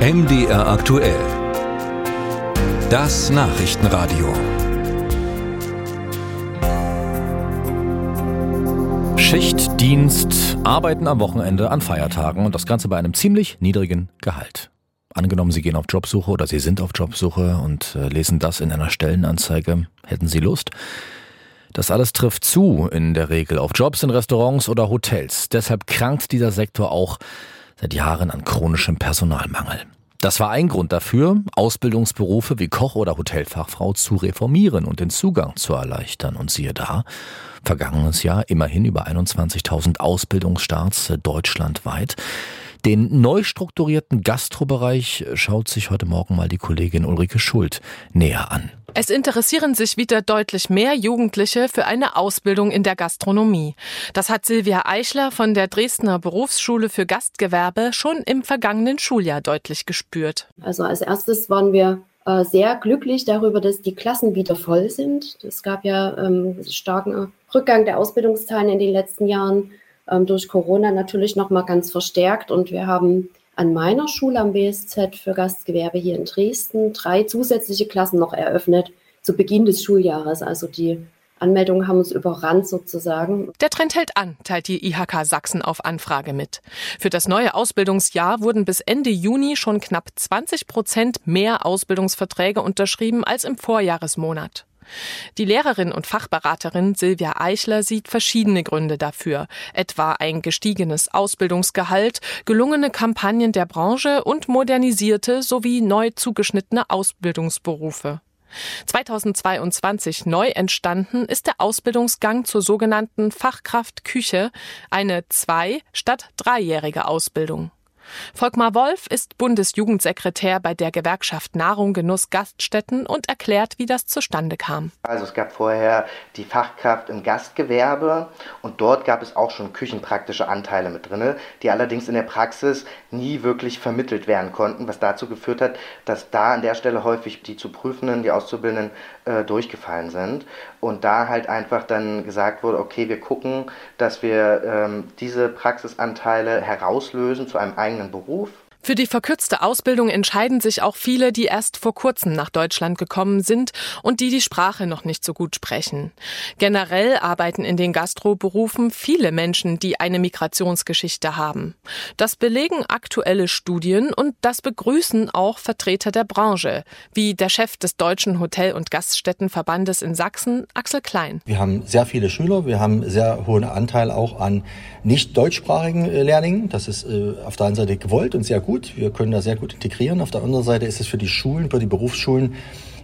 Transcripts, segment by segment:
MDR aktuell. Das Nachrichtenradio. Schichtdienst, Arbeiten am Wochenende, an Feiertagen und das Ganze bei einem ziemlich niedrigen Gehalt. Angenommen, Sie gehen auf Jobsuche oder Sie sind auf Jobsuche und äh, lesen das in einer Stellenanzeige. Hätten Sie Lust? Das alles trifft zu in der Regel auf Jobs in Restaurants oder Hotels. Deshalb krankt dieser Sektor auch seit Jahren an chronischem Personalmangel. Das war ein Grund dafür, Ausbildungsberufe wie Koch oder Hotelfachfrau zu reformieren und den Zugang zu erleichtern. Und siehe da, vergangenes Jahr immerhin über 21.000 Ausbildungsstarts deutschlandweit. Den neu strukturierten Gastrobereich schaut sich heute Morgen mal die Kollegin Ulrike Schuld näher an. Es interessieren sich wieder deutlich mehr Jugendliche für eine Ausbildung in der Gastronomie. Das hat Silvia Eichler von der Dresdner Berufsschule für Gastgewerbe schon im vergangenen Schuljahr deutlich gespürt. Also als erstes waren wir äh, sehr glücklich darüber, dass die Klassen wieder voll sind. Es gab ja ähm, starken Rückgang der Ausbildungszahlen in den letzten Jahren ähm, durch Corona natürlich noch mal ganz verstärkt. Und wir haben an meiner Schule am BSZ für Gastgewerbe hier in Dresden drei zusätzliche Klassen noch eröffnet zu Beginn des Schuljahres. Also die Anmeldungen haben uns überrannt sozusagen. Der Trend hält an, teilt die IHK Sachsen auf Anfrage mit. Für das neue Ausbildungsjahr wurden bis Ende Juni schon knapp 20 Prozent mehr Ausbildungsverträge unterschrieben als im Vorjahresmonat. Die Lehrerin und Fachberaterin Silvia Eichler sieht verschiedene Gründe dafür, etwa ein gestiegenes Ausbildungsgehalt, gelungene Kampagnen der Branche und modernisierte sowie neu zugeschnittene Ausbildungsberufe. 2022 neu entstanden ist der Ausbildungsgang zur sogenannten Fachkraft Küche, eine zwei- statt dreijährige Ausbildung. Volkmar Wolf ist Bundesjugendsekretär bei der Gewerkschaft Nahrung Genuss Gaststätten und erklärt, wie das zustande kam. Also es gab vorher die Fachkraft im Gastgewerbe und dort gab es auch schon küchenpraktische Anteile mit drin, die allerdings in der Praxis nie wirklich vermittelt werden konnten, was dazu geführt hat, dass da an der Stelle häufig die zu Prüfenden, die Auszubildenden äh, durchgefallen sind und da halt einfach dann gesagt wurde, okay, wir gucken, dass wir ähm, diese Praxisanteile herauslösen zu einem eigenen eigenen Beruf für die verkürzte Ausbildung entscheiden sich auch viele, die erst vor kurzem nach Deutschland gekommen sind und die die Sprache noch nicht so gut sprechen. Generell arbeiten in den Gastroberufen viele Menschen, die eine Migrationsgeschichte haben. Das belegen aktuelle Studien und das begrüßen auch Vertreter der Branche, wie der Chef des Deutschen Hotel- und Gaststättenverbandes in Sachsen, Axel Klein. Wir haben sehr viele Schüler, wir haben sehr hohen Anteil auch an nicht deutschsprachigen äh, Lehrlingen. Das ist äh, auf der einen Seite gewollt und sehr gut gut. Wir können da sehr gut integrieren. Auf der anderen Seite ist es für die Schulen, für die Berufsschulen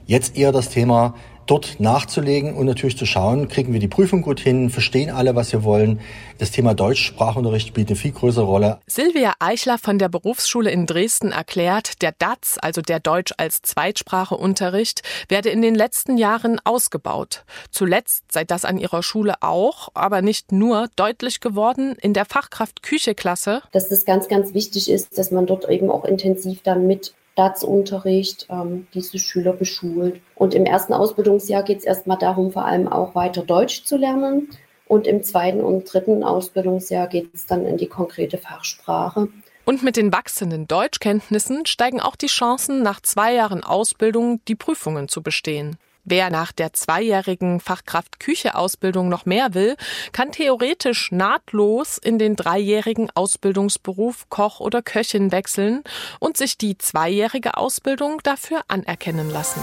jetzt eher das Thema, dort nachzulegen und natürlich zu schauen, kriegen wir die Prüfung gut hin, verstehen alle, was wir wollen. Das Thema Deutschsprachunterricht spielt eine viel größere Rolle. Silvia Eichler von der Berufsschule in Dresden erklärt, der DATS, also der Deutsch als Zweitspracheunterricht, werde in den letzten Jahren ausgebaut. Zuletzt sei das an ihrer Schule auch, aber nicht nur deutlich geworden in der Fachkraft Küche-Klasse. Dass das ganz, ganz wichtig ist, dass man dort eben auch intensiv dann mit Staatsunterricht ähm, diese Schüler beschult. Und im ersten Ausbildungsjahr geht es erstmal darum, vor allem auch weiter Deutsch zu lernen. Und im zweiten und dritten Ausbildungsjahr geht es dann in die konkrete Fachsprache. Und mit den wachsenden Deutschkenntnissen steigen auch die Chancen, nach zwei Jahren Ausbildung die Prüfungen zu bestehen. Wer nach der zweijährigen Fachkraft-Küche-Ausbildung noch mehr will, kann theoretisch nahtlos in den dreijährigen Ausbildungsberuf Koch oder Köchin wechseln und sich die zweijährige Ausbildung dafür anerkennen lassen.